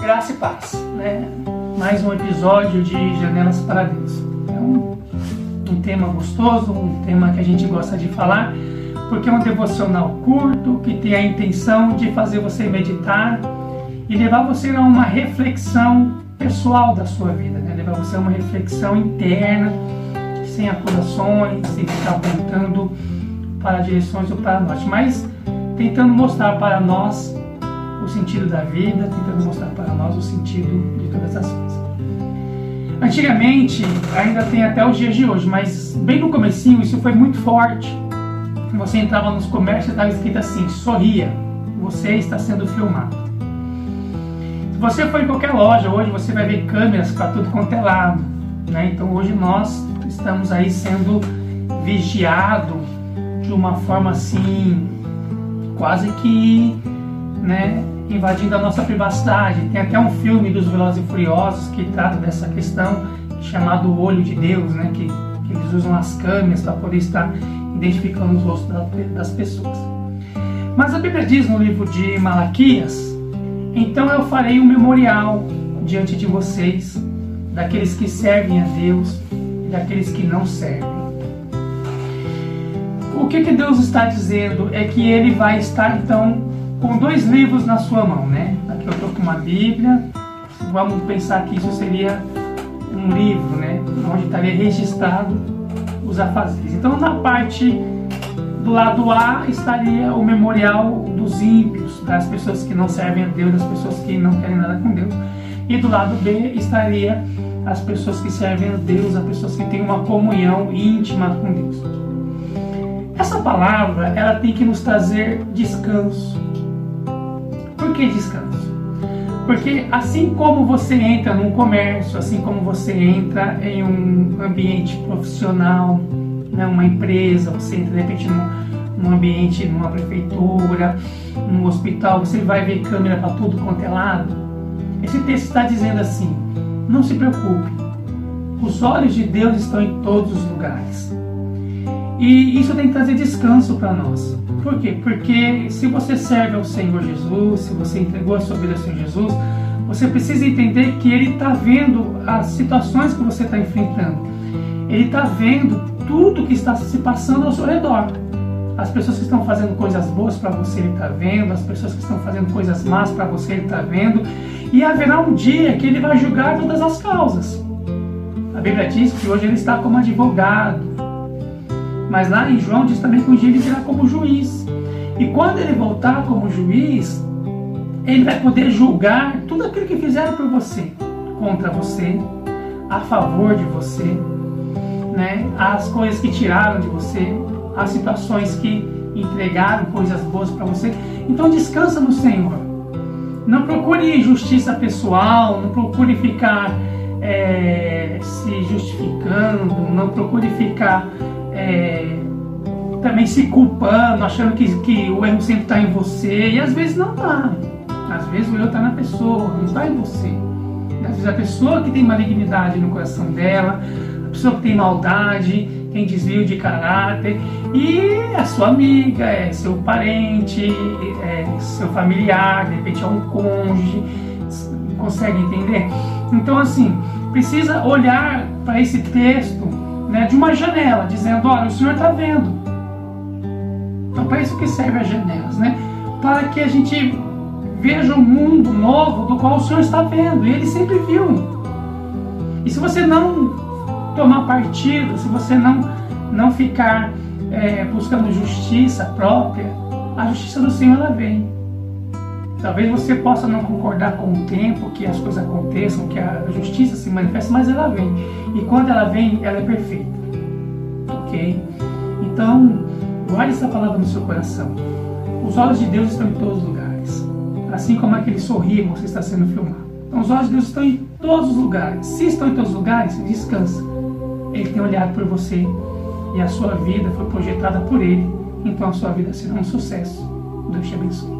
Graça e paz, né? Mais um episódio de Janelas para Deus. É um, um tema gostoso, um tema que a gente gosta de falar, porque é um devocional curto que tem a intenção de fazer você meditar e levar você a uma reflexão pessoal da sua vida, né? levar você a uma reflexão interna, sem acusações, sem ficar apontando para direções ou para norte, mas tentando mostrar para nós sentido da vida, tentando mostrar para nós o sentido de todas as coisas. Antigamente, ainda tem até os dias de hoje, mas bem no comecinho isso foi muito forte. Você entrava nos comércios e estava escrito assim, sorria, você está sendo filmado. Se você for em qualquer loja hoje, você vai ver câmeras para tudo quanto é lado. Né? Então hoje nós estamos aí sendo vigiados de uma forma assim, quase que né, invadindo a nossa privacidade. Tem até um filme dos Velozes e Furiosos que trata dessa questão, chamado Olho de Deus, né, que, que eles usam as câmeras para poder estar identificando os rostos das pessoas. Mas a Bíblia diz no livro de Malaquias: Então eu farei um memorial diante de vocês, daqueles que servem a Deus e daqueles que não servem. O que, que Deus está dizendo é que Ele vai estar então com dois livros na sua mão, né? Aqui eu estou com uma Bíblia. Vamos pensar que isso seria um livro, né? Onde estaria registrado os afazeres. Então, na parte do lado A estaria o memorial dos ímpios, das pessoas que não servem a Deus, das pessoas que não querem nada com Deus. E do lado B estaria as pessoas que servem a Deus, as pessoas que têm uma comunhão íntima com Deus. Essa palavra, ela tem que nos trazer descanso. Que descanso? Porque assim como você entra num comércio, assim como você entra em um ambiente profissional, né, uma empresa, você entra de repente num, num ambiente, numa prefeitura, num hospital, você vai ver câmera para tudo quanto é lado. Esse texto está dizendo assim: não se preocupe, os olhos de Deus estão em todos os lugares. E isso tem que trazer descanso para nós. Por quê? Porque se você serve ao Senhor Jesus, se você entregou a sua vida ao Senhor Jesus, você precisa entender que Ele está vendo as situações que você está enfrentando. Ele está vendo tudo que está se passando ao seu redor. As pessoas que estão fazendo coisas boas para você, Ele está vendo. As pessoas que estão fazendo coisas más para você, Ele está vendo. E haverá um dia que Ele vai julgar todas as causas. A Bíblia diz que hoje Ele está como advogado mas lá em João diz também que um dia ele virá como juiz. E quando ele voltar como juiz, ele vai poder julgar tudo aquilo que fizeram por você, contra você, a favor de você, né? as coisas que tiraram de você, as situações que entregaram coisas boas para você. Então descansa no Senhor. Não procure justiça pessoal, não procure ficar é, se justificando, não procure ficar é, também se culpando, achando que, que o erro sempre está em você, e às vezes não está. Às vezes o erro está na pessoa, não está em você. Às vezes a pessoa que tem malignidade no coração dela, a pessoa que tem maldade, tem desvio de caráter, e é sua amiga, é seu parente, é seu familiar, de repente é um cônjuge, consegue entender? Então, assim, precisa olhar para esse texto né, de uma janela, dizendo: Olha, o Senhor está vendo. Então, para isso que serve as janelas, né? Para que a gente veja um mundo novo do qual o Senhor está vendo, e Ele sempre viu. E se você não tomar partido, se você não, não ficar é, buscando justiça própria, a justiça do Senhor ela vem. Talvez você possa não concordar com o tempo que as coisas aconteçam, que a justiça se manifeste, mas ela vem. E quando ela vem, ela é perfeita. Ok? Então, guarde essa palavra no seu coração. Os olhos de Deus estão em todos os lugares. Assim como aquele sorriso você está sendo filmado. Então, os olhos de Deus estão em todos os lugares. Se estão em todos os lugares, descansa. Ele tem olhado por você e a sua vida foi projetada por Ele. Então, a sua vida será um sucesso. Deus te abençoe.